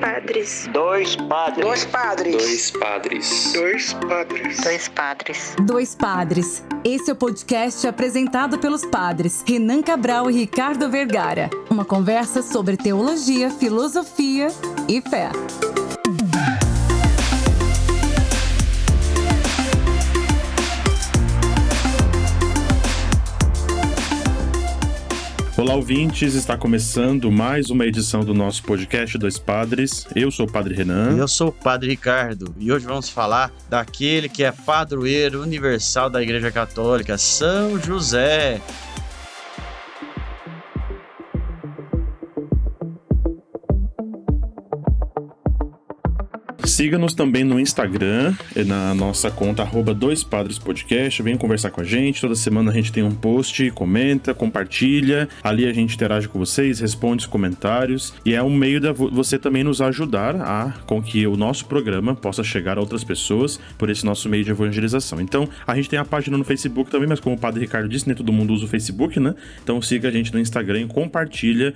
padres. Dois padres. Dois padres. Dois padres. Dois padres. Dois padres. Dois padres. Esse é o podcast apresentado pelos padres Renan Cabral e Ricardo Vergara. Uma conversa sobre teologia, filosofia e fé. Olá, ouvintes! Está começando mais uma edição do nosso podcast Dois Padres. Eu sou o Padre Renan. Eu sou o Padre Ricardo. E hoje vamos falar daquele que é padroeiro universal da Igreja Católica, São José. Siga-nos também no Instagram, na nossa conta arroba Dois Padres Podcast. Vem conversar com a gente. Toda semana a gente tem um post, comenta, compartilha. Ali a gente interage com vocês, responde os comentários. E é um meio de você também nos ajudar a com que o nosso programa possa chegar a outras pessoas por esse nosso meio de evangelização. Então, a gente tem a página no Facebook também, mas como o Padre Ricardo disse, nem todo mundo usa o Facebook, né? Então siga a gente no Instagram e compartilha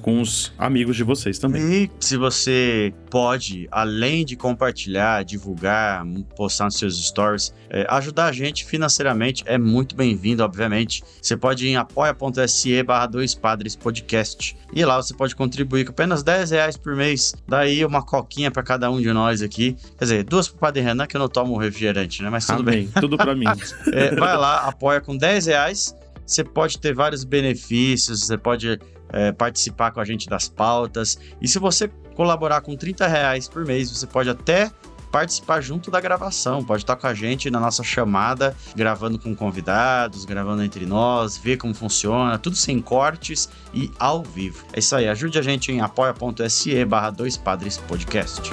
com os amigos de vocês também. E se você pode, além de compartilhar, divulgar, postar nos seus stories, é, ajudar a gente financeiramente é muito bem-vindo, obviamente. Você pode ir em apoia.se barra dois padres podcast. E lá você pode contribuir com apenas 10 reais por mês. Daí uma coquinha para cada um de nós aqui. Quer dizer, duas pro Padre Renan, que eu não tomo refrigerante, né? Mas tudo Amém. bem. Tudo para mim. É, vai lá, apoia com 10 reais. Você pode ter vários benefícios, você pode é, participar com a gente das pautas. E se você colaborar com 30 reais por mês, você pode até participar junto da gravação, pode estar com a gente na nossa chamada, gravando com convidados, gravando entre nós, ver como funciona, tudo sem cortes e ao vivo. É isso aí, ajude a gente em apoia.se barra dois podcast.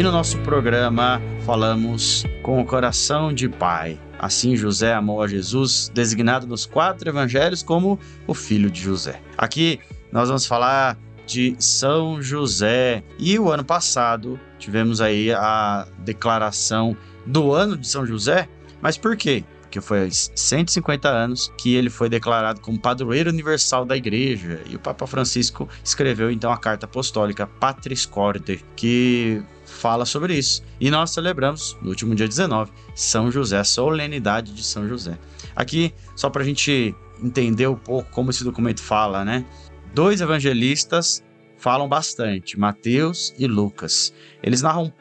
E no nosso programa falamos com o coração de pai. Assim José amou a Jesus, designado nos quatro evangelhos como o filho de José. Aqui nós vamos falar de São José. E o ano passado tivemos aí a declaração do ano de São José. Mas por quê? Porque foi há 150 anos que ele foi declarado como padroeiro universal da igreja. E o Papa Francisco escreveu então a carta apostólica Patris Corde, que fala sobre isso. E nós celebramos, no último dia 19, São José, a solenidade de São José. Aqui, só para a gente entender um pouco como esse documento fala, né? Dois evangelistas falam bastante, Mateus e Lucas. Eles narram,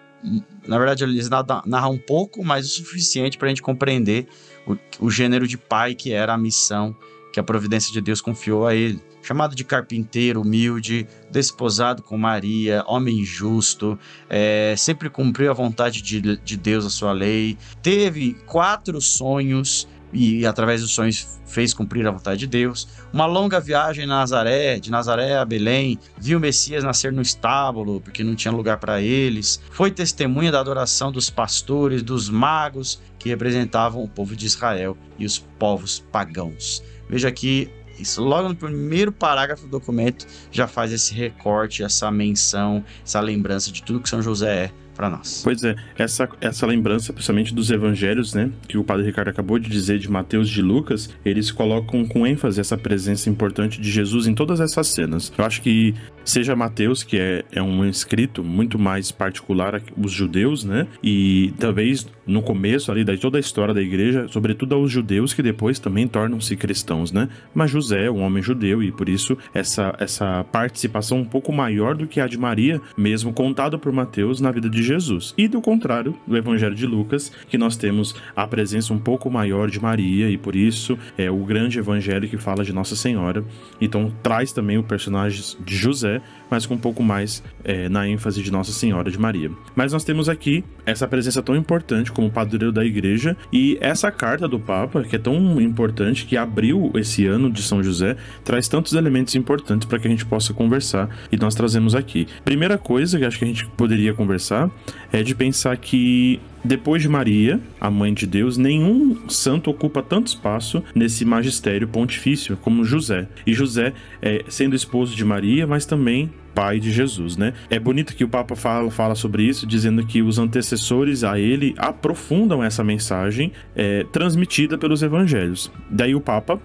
na verdade, eles narram um pouco, mas o suficiente para a gente compreender o, o gênero de pai que era a missão que a providência de Deus confiou a ele. Chamado de carpinteiro humilde, desposado com Maria, homem justo, é, sempre cumpriu a vontade de, de Deus, a sua lei, teve quatro sonhos e através dos sonhos fez cumprir a vontade de Deus. Uma longa viagem na Nazaré, de Nazaré a Belém, viu o Messias nascer no estábulo, porque não tinha lugar para eles. Foi testemunha da adoração dos pastores, dos magos que representavam o povo de Israel e os povos pagãos. Veja aqui isso logo no primeiro parágrafo do documento já faz esse recorte, essa menção, essa lembrança de tudo que São José é para nós. Pois é, essa, essa lembrança, principalmente dos evangelhos, né, que o padre Ricardo acabou de dizer, de Mateus e de Lucas, eles colocam com ênfase essa presença importante de Jesus em todas essas cenas. Eu acho que seja Mateus, que é, é um escrito muito mais particular aos judeus, né, e talvez no começo ali de toda a história da igreja, sobretudo aos judeus que depois também tornam-se cristãos, né, mas José é um homem judeu e por isso essa, essa participação um pouco maior do que a de Maria, mesmo contado por Mateus na vida de Jesus. E do contrário, do Evangelho de Lucas, que nós temos a presença um pouco maior de Maria e por isso é o grande evangelho que fala de Nossa Senhora. Então traz também o personagem de José, mas com um pouco mais é, na ênfase de Nossa Senhora de Maria. Mas nós temos aqui essa presença tão importante como padroeiro da igreja e essa carta do Papa, que é tão importante, que abriu esse ano de São José, traz tantos elementos importantes para que a gente possa conversar e nós trazemos aqui. Primeira coisa que acho que a gente poderia conversar é de pensar que depois de Maria, a mãe de Deus, nenhum santo ocupa tanto espaço nesse magistério pontifício como José. E José, é, sendo esposo de Maria, mas também pai de Jesus, né? É bonito que o Papa fala, fala sobre isso, dizendo que os antecessores a ele aprofundam essa mensagem é, transmitida pelos evangelhos. Daí o Papa,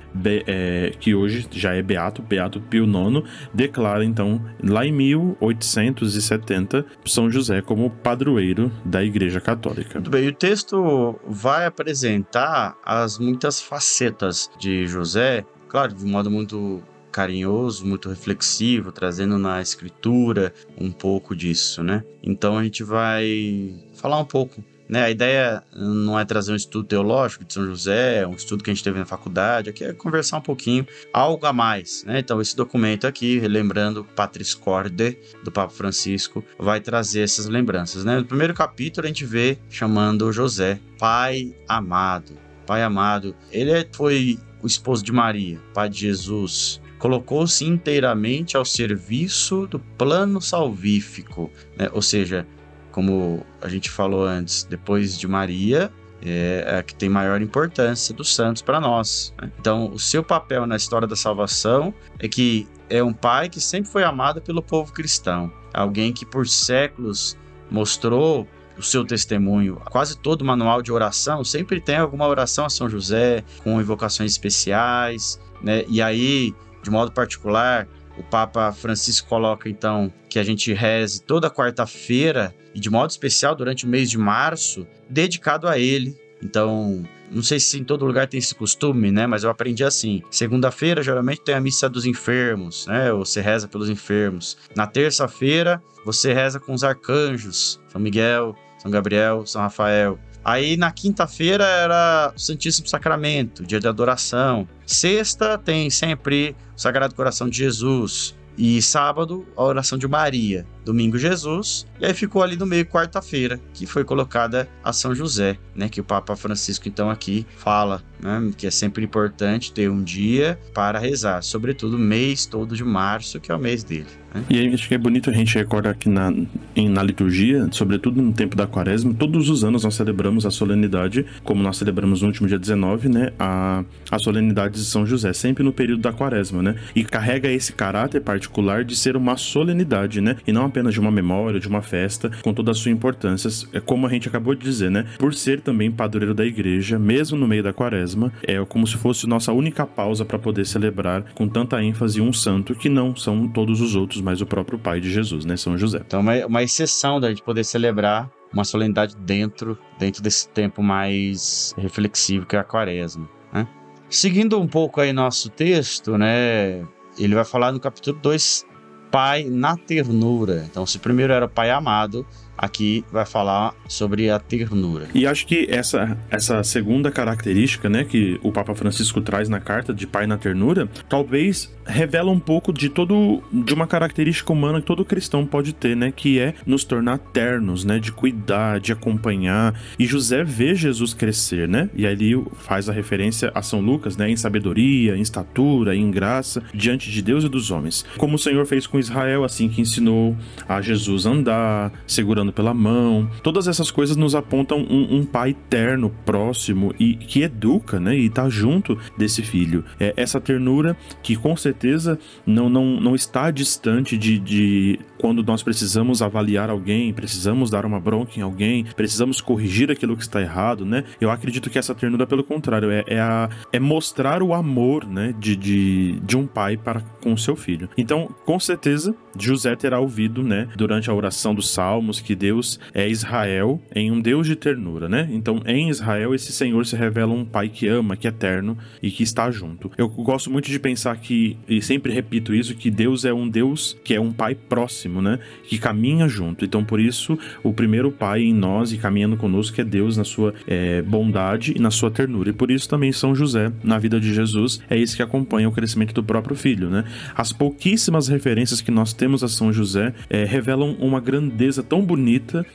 é, que hoje já é beato, Beato Pio IX, declara então, lá em 1870, São José como padroeiro da Igreja Católica. Muito bem, o texto vai apresentar as muitas facetas de José, claro, de um modo muito carinhoso, muito reflexivo, trazendo na escritura um pouco disso, né? Então a gente vai falar um pouco né, a ideia não é trazer um estudo teológico de São José, um estudo que a gente teve na faculdade, aqui é conversar um pouquinho, algo a mais. Né? Então, esse documento aqui, relembrando Patris Corde, do Papa Francisco, vai trazer essas lembranças. Né? No primeiro capítulo, a gente vê chamando José, Pai amado. Pai amado, ele é, foi o esposo de Maria, pai de Jesus, colocou-se inteiramente ao serviço do plano salvífico, né? ou seja, como a gente falou antes, depois de Maria, é a que tem maior importância dos santos para nós. Né? Então, o seu papel na história da salvação é que é um pai que sempre foi amado pelo povo cristão, alguém que por séculos mostrou o seu testemunho. Quase todo manual de oração sempre tem alguma oração a São José, com invocações especiais, né? E aí de modo particular, o Papa Francisco coloca então que a gente reze toda quarta-feira e de modo especial durante o mês de março, dedicado a ele. Então, não sei se em todo lugar tem esse costume, né? Mas eu aprendi assim. Segunda-feira, geralmente, tem a missa dos enfermos, né? Você reza pelos enfermos. Na terça-feira, você reza com os arcanjos, São Miguel, São Gabriel, São Rafael. Aí na quinta-feira era o Santíssimo Sacramento, dia de adoração. Sexta tem sempre o Sagrado Coração de Jesus. E sábado, a oração de Maria. Domingo, Jesus. E aí ficou ali no meio, quarta-feira, que foi colocada a São José, né? Que o Papa Francisco, então, aqui fala, né? Que é sempre importante ter um dia para rezar. Sobretudo, mês todo de março, que é o mês dele. Né? E aí acho que é bonito a gente recordar aqui na, em, na liturgia, sobretudo no tempo da quaresma, todos os anos nós celebramos a solenidade, como nós celebramos no último dia 19, né? A, a solenidade de São José, sempre no período da quaresma, né? E carrega esse caráter particular de ser uma solenidade, né? E não apenas de uma memória, de uma festa, com toda a sua importância. É como a gente acabou de dizer, né? Por ser também padroeiro da igreja, mesmo no meio da quaresma, é como se fosse nossa única pausa para poder celebrar com tanta ênfase um santo que não são todos os outros mas o próprio pai de Jesus, né? São José. Então, uma, uma exceção da gente poder celebrar uma solenidade dentro, dentro desse tempo mais reflexivo que é a quaresma, né? Seguindo um pouco aí nosso texto, né? Ele vai falar no capítulo 2, pai na ternura. Então, se primeiro era pai amado, aqui vai falar sobre a ternura. E acho que essa, essa segunda característica, né, que o Papa Francisco traz na carta de pai na ternura, talvez revela um pouco de todo de uma característica humana que todo cristão pode ter, né, que é nos tornar ternos, né, de cuidar, de acompanhar. E José vê Jesus crescer, né? E ali faz a referência a São Lucas, né, em sabedoria, em estatura, em graça diante de Deus e dos homens. Como o Senhor fez com Israel, assim que ensinou a Jesus andar, segurando pela mão. Todas essas coisas nos apontam um, um pai terno, próximo e que educa, né? E tá junto desse filho. É essa ternura que com certeza não, não, não está distante de, de quando nós precisamos avaliar alguém, precisamos dar uma bronca em alguém, precisamos corrigir aquilo que está errado, né? Eu acredito que essa ternura, pelo contrário, é, é, a, é mostrar o amor, né? De, de, de um pai para com o seu filho. Então, com certeza, José terá ouvido, né? Durante a oração dos Salmos, que Deus é Israel em um Deus de ternura, né? Então, em Israel, esse Senhor se revela um pai que ama, que é eterno e que está junto. Eu gosto muito de pensar que, e sempre repito isso, que Deus é um Deus que é um pai próximo, né? Que caminha junto. Então, por isso, o primeiro pai em nós e caminhando conosco é Deus na sua é, bondade e na sua ternura. E por isso também São José, na vida de Jesus, é esse que acompanha o crescimento do próprio filho, né? As pouquíssimas referências que nós temos a São José é, revelam uma grandeza tão bonita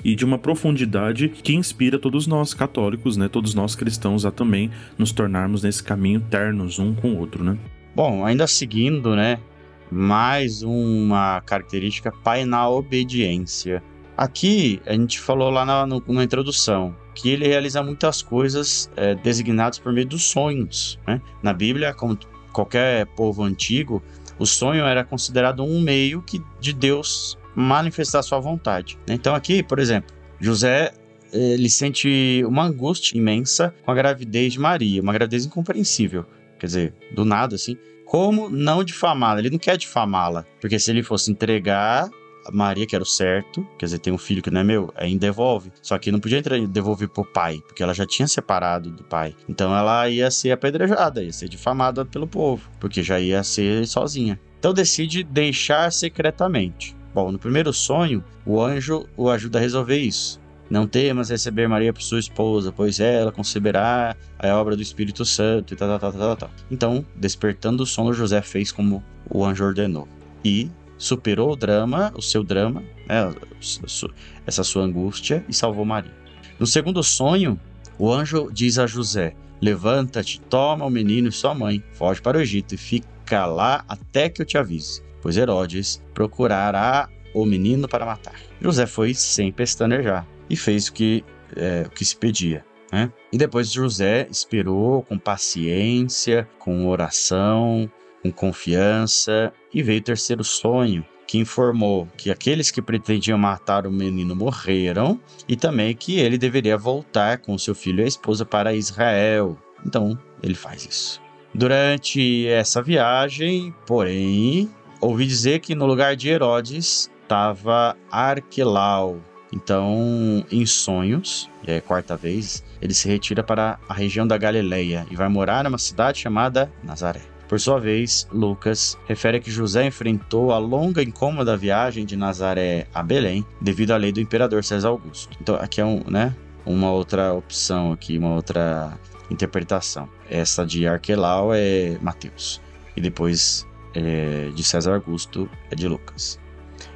e de uma profundidade que inspira todos nós católicos, né? Todos nós cristãos a também nos tornarmos nesse caminho ternos um com o outro, né? Bom, ainda seguindo, né? mais uma característica pai na obediência. Aqui a gente falou lá na, no, na introdução que ele realiza muitas coisas é, designadas por meio dos sonhos. Né? Na Bíblia, como qualquer povo antigo, O sonho era considerado um meio que de Deus manifestar sua vontade. Então aqui, por exemplo, José ele sente uma angústia imensa com a gravidez de Maria, uma gravidez incompreensível. Quer dizer, do nada assim. Como não difamá-la? Ele não quer difamá-la, porque se ele fosse entregar Maria, que era o certo, quer dizer, tem um filho que não é meu, aí devolve. Só que não podia devolver pro pai, porque ela já tinha separado do pai. Então ela ia ser apedrejada, ia ser difamada pelo povo, porque já ia ser sozinha. Então decide deixar secretamente. Bom, no primeiro sonho, o anjo o ajuda a resolver isso. Não temas receber Maria por sua esposa, pois ela conceberá a obra do Espírito Santo e tal, tal, tal, tal, tal. Então, despertando o sono, José fez como o anjo ordenou. E superou o drama, o seu drama, né, essa sua angústia, e salvou Maria. No segundo sonho, o anjo diz a José: Levanta-te, toma o menino e sua mãe, foge para o Egito e fica lá até que eu te avise, pois Herodes procurará o menino para matar. José foi sem pestanejar e fez o que, é, o que se pedia. Né? E depois José esperou com paciência, com oração, com confiança, e veio o terceiro sonho, que informou que aqueles que pretendiam matar o menino morreram e também que ele deveria voltar com seu filho e a esposa para Israel. Então, ele faz isso. Durante essa viagem, porém, ouvi dizer que no lugar de Herodes estava Arquelau, então, em sonhos, e é a quarta vez, ele se retira para a região da Galileia e vai morar numa cidade chamada Nazaré. Por sua vez, Lucas refere que José enfrentou a longa e incômoda viagem de Nazaré a Belém devido à lei do imperador César Augusto. Então, aqui é um, né, uma outra opção aqui, uma outra interpretação. Essa de Arquelau é Mateus e depois é, de César Augusto é de Lucas.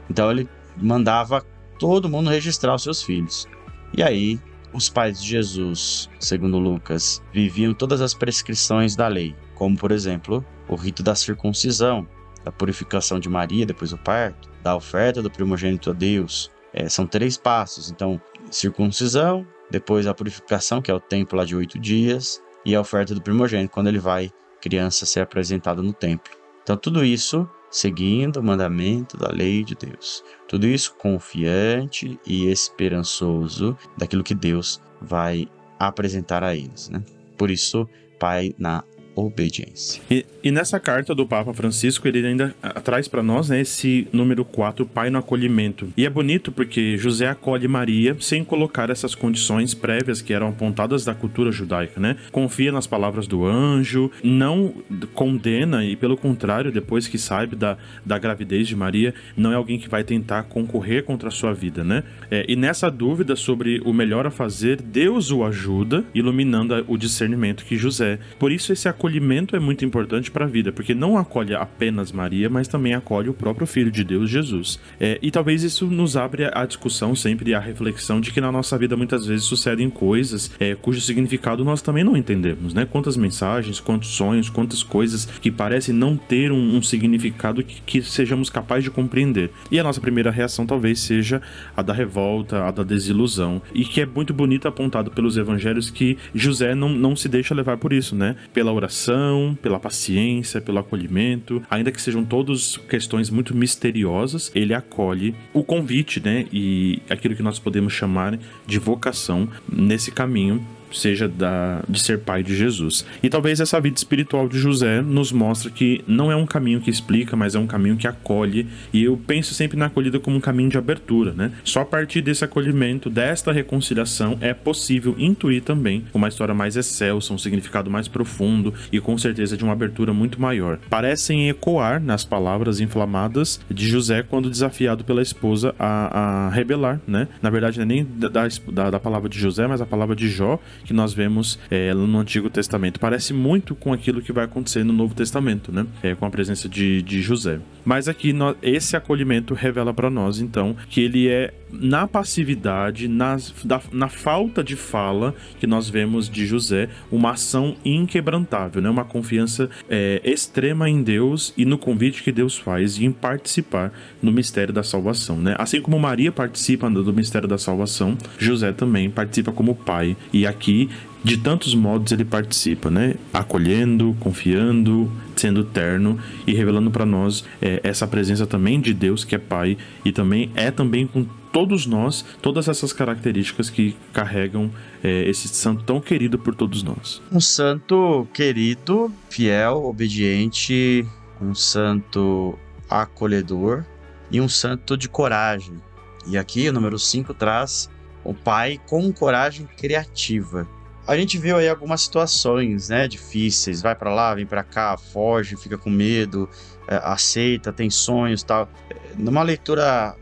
Então ele mandava todo mundo registrar os seus filhos. E aí, os pais de Jesus, segundo Lucas, viviam todas as prescrições da lei, como por exemplo, o rito da circuncisão, da purificação de Maria depois do parto, da oferta do primogênito a Deus. É, são três passos, então, circuncisão, depois a purificação, que é o tempo lá de oito dias, e a oferta do primogênito, quando ele vai, criança, ser apresentado no templo. Então, tudo isso seguindo o mandamento da lei de Deus. Tudo isso confiante e esperançoso daquilo que Deus vai apresentar a eles, né? Por isso, Pai, na obediência. E, e, nessa carta do Papa Francisco, ele ainda traz para nós né, esse número 4, Pai no acolhimento. E é bonito porque José acolhe Maria sem colocar essas condições prévias que eram apontadas da cultura judaica, né? Confia nas palavras do anjo, não condena e, pelo contrário, depois que sabe da, da gravidez de Maria, não é alguém que vai tentar concorrer contra a sua vida, né? É, e nessa dúvida sobre o melhor a fazer, Deus o ajuda, iluminando o discernimento que José. Por isso, esse acolhimento acolhimento é muito importante para a vida, porque não acolhe apenas Maria, mas também acolhe o próprio Filho de Deus, Jesus. É, e talvez isso nos abra a discussão sempre e a reflexão de que na nossa vida muitas vezes sucedem coisas é, cujo significado nós também não entendemos, né? Quantas mensagens, quantos sonhos, quantas coisas que parecem não ter um, um significado que, que sejamos capazes de compreender. E a nossa primeira reação talvez seja a da revolta, a da desilusão, e que é muito bonito apontado pelos evangelhos que José não, não se deixa levar por isso, né? Pela oração oração, pela paciência, pelo acolhimento, ainda que sejam todas questões muito misteriosas, ele acolhe o convite, né, e aquilo que nós podemos chamar de vocação nesse caminho seja da, de ser pai de Jesus. E talvez essa vida espiritual de José nos mostre que não é um caminho que explica, mas é um caminho que acolhe. E eu penso sempre na acolhida como um caminho de abertura, né? Só a partir desse acolhimento, desta reconciliação, é possível intuir também uma história mais excelsa, um significado mais profundo e com certeza de uma abertura muito maior. Parecem ecoar nas palavras inflamadas de José quando desafiado pela esposa a, a rebelar, né? Na verdade, não é nem da, da, da palavra de José, mas a palavra de Jó, que nós vemos é, no Antigo Testamento. Parece muito com aquilo que vai acontecer no Novo Testamento, né? É, com a presença de, de José. Mas aqui esse acolhimento revela para nós, então, que ele é na passividade, nas, da, na falta de fala que nós vemos de José, uma ação inquebrantável, né? uma confiança é, extrema em Deus e no convite que Deus faz em participar no mistério da salvação. Né? Assim como Maria participa do mistério da salvação, José também participa como pai. E aqui de tantos modos ele participa, né? Acolhendo, confiando, sendo terno e revelando para nós é, essa presença também de Deus que é Pai e também é também com todos nós, todas essas características que carregam é, esse santo tão querido por todos nós. Um santo querido, fiel, obediente, um santo acolhedor e um santo de coragem. E aqui o número 5 traz o pai com coragem criativa. A gente viu aí algumas situações, né, difíceis, vai para lá, vem para cá, foge, fica com medo, é, aceita, tem sonhos, tal. Numa leitura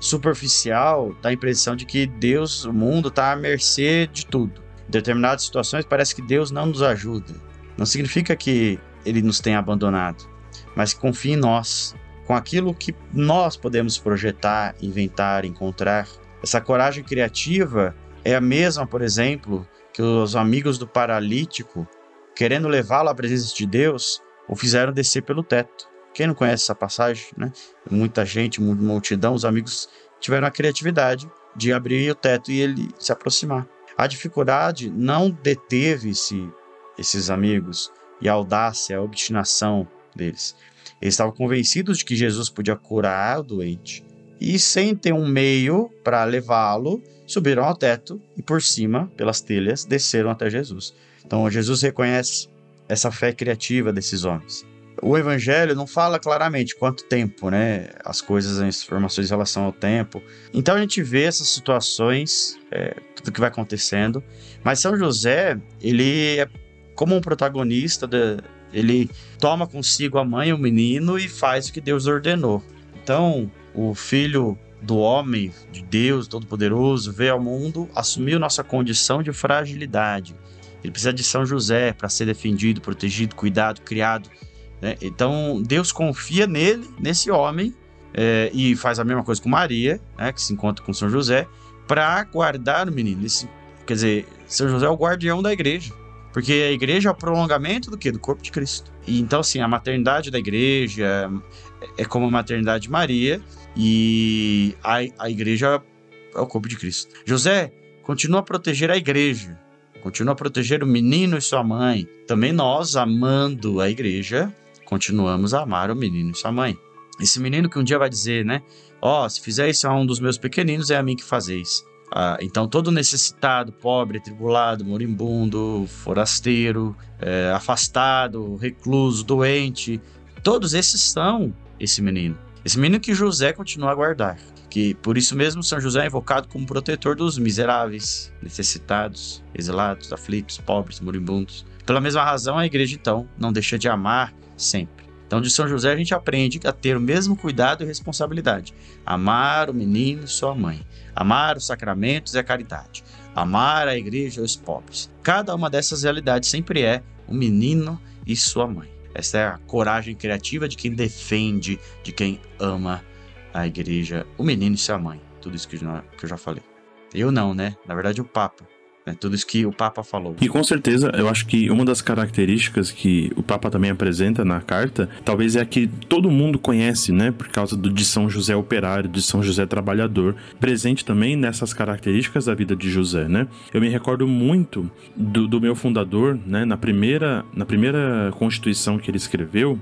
superficial, dá a impressão de que Deus, o mundo está à mercê de tudo. Em determinadas situações parece que Deus não nos ajuda. Não significa que ele nos tenha abandonado, mas que confia em nós, com aquilo que nós podemos projetar, inventar, encontrar. Essa coragem criativa é a mesma, por exemplo, que os amigos do paralítico, querendo levá-lo à presença de Deus, o fizeram descer pelo teto. Quem não conhece essa passagem, né? Muita gente, multidão, os amigos tiveram a criatividade de abrir o teto e ele se aproximar. A dificuldade não deteve -se esses amigos e a audácia, a obstinação deles. Eles estavam convencidos de que Jesus podia curar o doente e, sem ter um meio para levá-lo, subiram ao teto e, por cima, pelas telhas, desceram até Jesus. Então, Jesus reconhece essa fé criativa desses homens. O evangelho não fala claramente quanto tempo, né? As coisas, as informações em relação ao tempo. Então a gente vê essas situações, é, tudo que vai acontecendo. Mas São José, ele é como um protagonista, de, ele toma consigo a mãe e o menino e faz o que Deus ordenou. Então, o filho do homem, de Deus Todo-Poderoso, veio ao mundo, assumiu nossa condição de fragilidade. Ele precisa de São José para ser defendido, protegido, cuidado, criado. Né? Então, Deus confia nele, nesse homem, é, e faz a mesma coisa com Maria, né, que se encontra com São José, para guardar o menino. Esse, quer dizer, São José é o guardião da igreja. Porque a igreja é o prolongamento do que? Do corpo de Cristo. E então, assim, a maternidade da igreja é como a maternidade de Maria, e a, a igreja é o corpo de Cristo. José continua a proteger a igreja, continua a proteger o menino e sua mãe. Também nós, amando a igreja, continuamos a amar o menino e sua mãe. Esse menino que um dia vai dizer, né? Ó, oh, se fizer isso a um dos meus pequeninos, é a mim que fazeis. Ah, então, todo necessitado, pobre, tribulado, moribundo, forasteiro, é, afastado, recluso, doente, todos esses são esse menino. Esse menino que José continua a guardar. Que por isso mesmo São José é invocado como protetor dos miseráveis, necessitados, exilados, aflitos, pobres, moribundos. Pela mesma razão, a igreja então não deixa de amar sempre. Então, de São José a gente aprende a ter o mesmo cuidado e responsabilidade. Amar o menino e sua mãe. Amar os sacramentos e a caridade. Amar a igreja e os pobres. Cada uma dessas realidades sempre é o menino e sua mãe. Essa é a coragem criativa de quem defende, de quem ama a igreja, o menino e sua mãe. Tudo isso que eu já falei. Eu não, né? Na verdade, o Papa. É tudo isso que o Papa falou. E com certeza, eu acho que uma das características que o Papa também apresenta na carta, talvez é a que todo mundo conhece, né? Por causa do de São José operário, de São José trabalhador, presente também nessas características da vida de José, né? Eu me recordo muito do, do meu fundador, né? Na primeira, na primeira constituição que ele escreveu,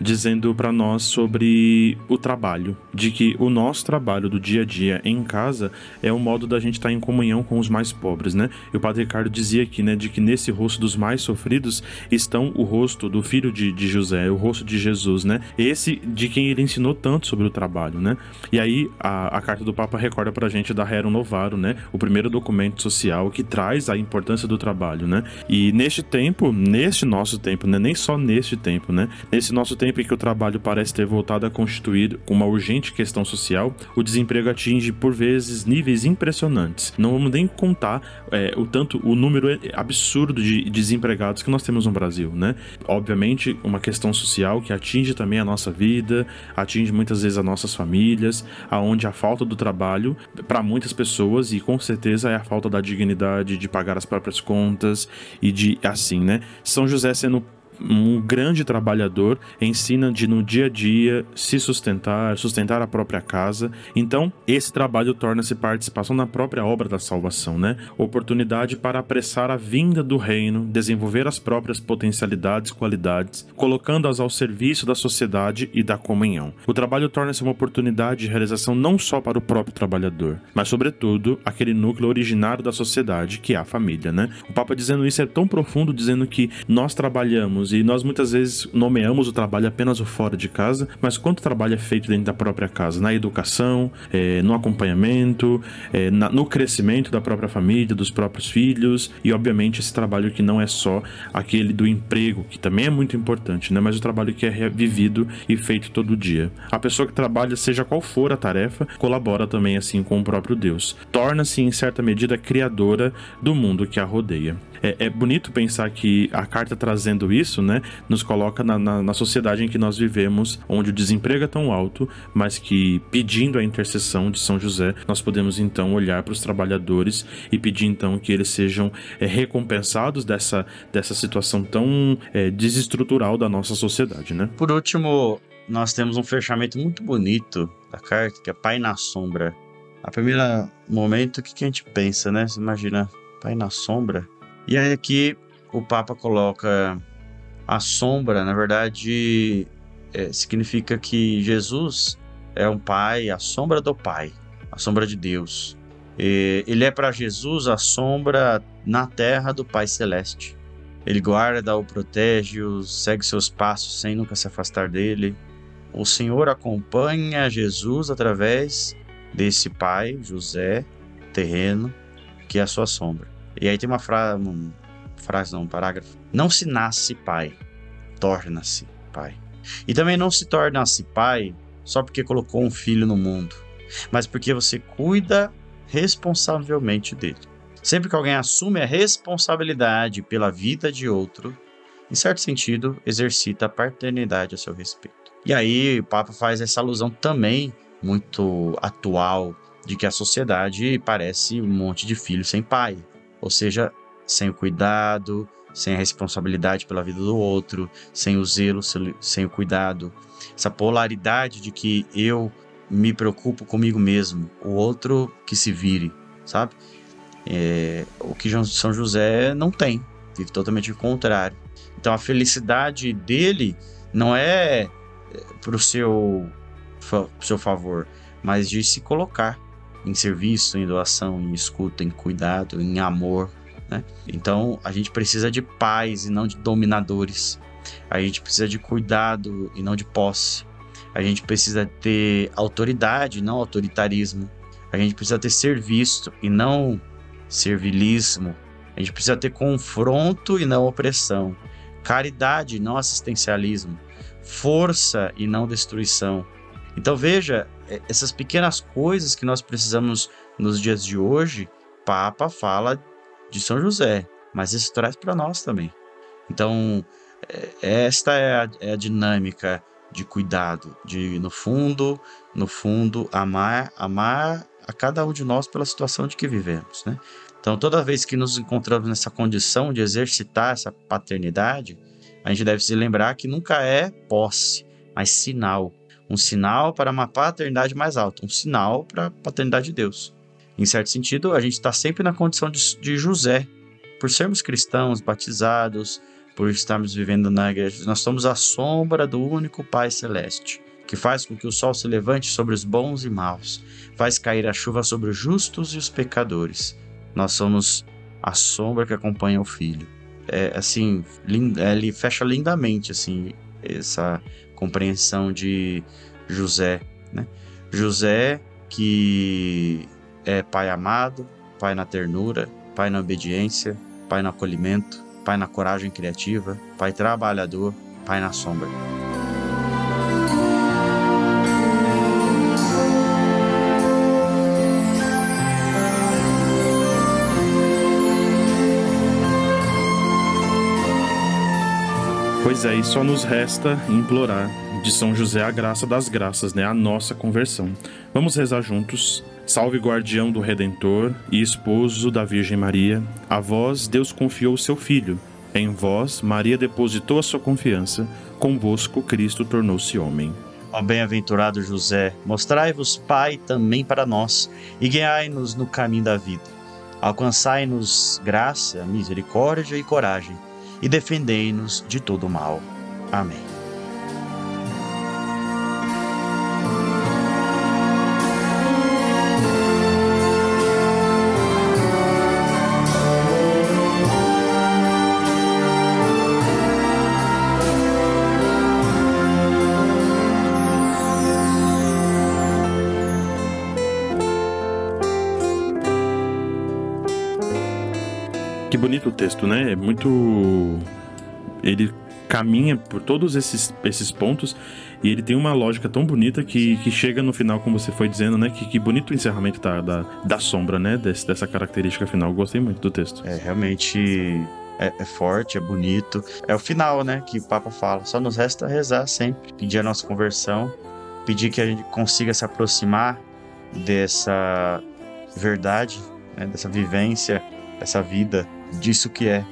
dizendo para nós sobre o trabalho, de que o nosso trabalho do dia a dia em casa é o modo da gente estar tá em comunhão com os mais pobres, né? E o Padre Ricardo dizia aqui, né, de que nesse rosto dos mais sofridos estão o rosto do filho de, de José, o rosto de Jesus, né? Esse de quem ele ensinou tanto sobre o trabalho, né? E aí a, a carta do Papa recorda pra gente da Rerum Novarum, né? O primeiro documento social que traz a importância do trabalho, né? E neste tempo, neste nosso tempo, né? Nem só neste tempo, né? Nesse nosso tempo em que o trabalho parece ter voltado a constituir uma urgente questão social, o desemprego atinge por vezes níveis impressionantes. Não vamos nem contar é, o tanto o número absurdo de desempregados que nós temos no Brasil, né? Obviamente, uma questão social que atinge também a nossa vida, atinge muitas vezes as nossas famílias, aonde a falta do trabalho para muitas pessoas e com certeza é a falta da dignidade de pagar as próprias contas e de assim, né? São José sendo um grande trabalhador, ensina de no dia a dia se sustentar, sustentar a própria casa. Então, esse trabalho torna-se participação na própria obra da salvação, né? Oportunidade para apressar a vinda do reino, desenvolver as próprias potencialidades, qualidades, colocando-as ao serviço da sociedade e da comunhão. O trabalho torna-se uma oportunidade de realização não só para o próprio trabalhador, mas sobretudo aquele núcleo originário da sociedade, que é a família, né? O Papa dizendo isso é tão profundo, dizendo que nós trabalhamos e nós muitas vezes nomeamos o trabalho apenas o fora de casa, mas quanto trabalho é feito dentro da própria casa? Na educação, é, no acompanhamento, é, na, no crescimento da própria família, dos próprios filhos e, obviamente, esse trabalho que não é só aquele do emprego, que também é muito importante, né? Mas o trabalho que é vivido e feito todo dia. A pessoa que trabalha, seja qual for a tarefa, colabora também assim com o próprio Deus. Torna-se, em certa medida, criadora do mundo que a rodeia. É, é, bonito pensar que a carta trazendo isso, né, nos coloca na, na, na, sociedade em que nós vivemos, onde o desemprego é tão alto, mas que pedindo a intercessão de São José, nós podemos então olhar para os trabalhadores e pedir então que eles sejam é, recompensados dessa, dessa situação tão é, desestrutural da nossa sociedade, né? Por último, nós temos um fechamento muito bonito da carta, que é Pai na Sombra. A primeiro momento, o que, que a gente pensa, né? Você imagina Pai na Sombra? E aí aqui o Papa coloca a sombra, na verdade, é, significa que Jesus é um pai, a sombra do Pai, a sombra de Deus. E ele é para Jesus a sombra na terra do Pai Celeste. Ele guarda, o protege, o segue seus passos sem nunca se afastar dele. O Senhor acompanha Jesus através desse pai, José, terreno, que é a sua sombra. E aí tem uma frase, uma frase não, um parágrafo. Não se nasce pai, torna-se pai. E também não se torna-se pai só porque colocou um filho no mundo, mas porque você cuida responsavelmente dele. Sempre que alguém assume a responsabilidade pela vida de outro, em certo sentido, exercita a paternidade a seu respeito. E aí o Papa faz essa alusão também muito atual de que a sociedade parece um monte de filhos sem pai ou seja, sem o cuidado, sem a responsabilidade pela vida do outro, sem o zelo, sem o cuidado, essa polaridade de que eu me preocupo comigo mesmo, o outro que se vire, sabe? É, o que São José não tem, vive totalmente o contrário. Então a felicidade dele não é, é para o seu, seu favor, mas de se colocar em serviço, em doação, em escuta, em cuidado, em amor. Né? Então a gente precisa de paz e não de dominadores. A gente precisa de cuidado e não de posse. A gente precisa ter autoridade, não autoritarismo. A gente precisa ter serviço e não servilismo. A gente precisa ter confronto e não opressão. Caridade, não assistencialismo. Força e não destruição. Então veja, essas pequenas coisas que nós precisamos nos dias de hoje, Papa fala de São José, mas isso traz para nós também. Então, é, esta é a, é a, dinâmica de cuidado, de no fundo, no fundo, amar, amar a cada um de nós pela situação de que vivemos, né? Então, toda vez que nos encontramos nessa condição de exercitar essa paternidade, a gente deve se lembrar que nunca é posse, mas sinal um sinal para uma paternidade mais alta, um sinal para a paternidade de Deus. Em certo sentido, a gente está sempre na condição de, de José, por sermos cristãos, batizados, por estarmos vivendo na igreja, nós somos a sombra do único Pai Celeste, que faz com que o sol se levante sobre os bons e maus, faz cair a chuva sobre os justos e os pecadores. Nós somos a sombra que acompanha o Filho. É assim, ele fecha lindamente assim essa compreensão de José. Né? José, que é pai amado, pai na ternura, pai na obediência, pai no acolhimento, pai na coragem criativa, pai trabalhador, pai na sombra. É, e só nos resta implorar de São José a graça das graças, né? A nossa conversão. Vamos rezar juntos. Salve guardião do Redentor e esposo da Virgem Maria, a vós Deus confiou o seu Filho. Em vós, Maria depositou a sua confiança, convosco Cristo tornou-se homem. Ó bem-aventurado José, mostrai-vos Pai também para nós e guiai-nos no caminho da vida. Alcançai-nos graça, misericórdia e coragem e defendei-nos de todo mal. Amém. Que bonito o texto, né? É muito. Ele caminha por todos esses, esses pontos e ele tem uma lógica tão bonita que, que chega no final, como você foi dizendo, né? Que, que bonito o encerramento da, da, da sombra, né? Desse, dessa característica final. Gostei muito do texto. É realmente é, é, forte, é bonito. É o final, né? Que o Papa fala. Só nos resta rezar sempre, pedir a nossa conversão, pedir que a gente consiga se aproximar dessa verdade, né? dessa vivência, dessa vida, disso que é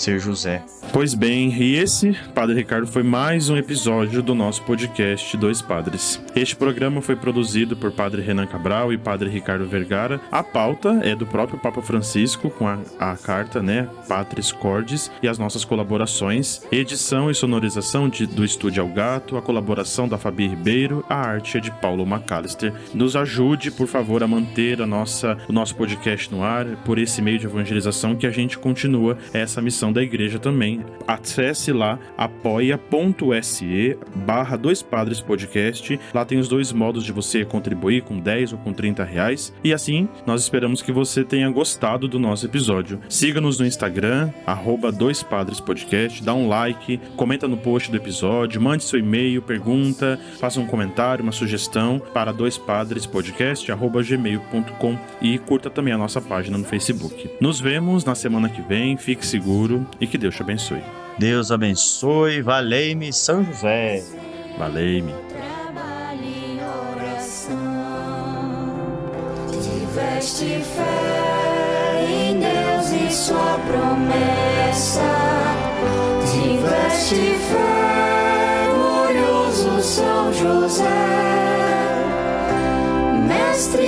ser José. Pois bem, e esse, Padre Ricardo, foi mais um episódio do nosso podcast Dois Padres. Este programa foi produzido por Padre Renan Cabral e Padre Ricardo Vergara. A pauta é do próprio Papa Francisco, com a, a carta, né, Patris Cordis, e as nossas colaborações, edição e sonorização de, do Estúdio Ao Gato, a colaboração da Fabi Ribeiro, a arte é de Paulo McAllister. Nos ajude, por favor, a manter a nossa, o nosso podcast no ar, por esse meio de evangelização que a gente continua essa missão da igreja também. Acesse lá apoia.se barra dois padres podcast. Lá tem os dois modos de você contribuir com 10 ou com 30 reais. E assim, nós esperamos que você tenha gostado do nosso episódio. Siga-nos no Instagram, arroba dois padres podcast, dá um like, comenta no post do episódio, mande seu e-mail, pergunta, faça um comentário, uma sugestão para dois padres podcast, arroba gmail.com e curta também a nossa página no Facebook. Nos vemos na semana que vem, fique seguro e que Deus te abençoe. Deus abençoe, valei-me São José. Valei-me. Trabalhe em oração. Tiveste fé em Deus e sua promessa. Tiveste fé, glorioso São José. Mestre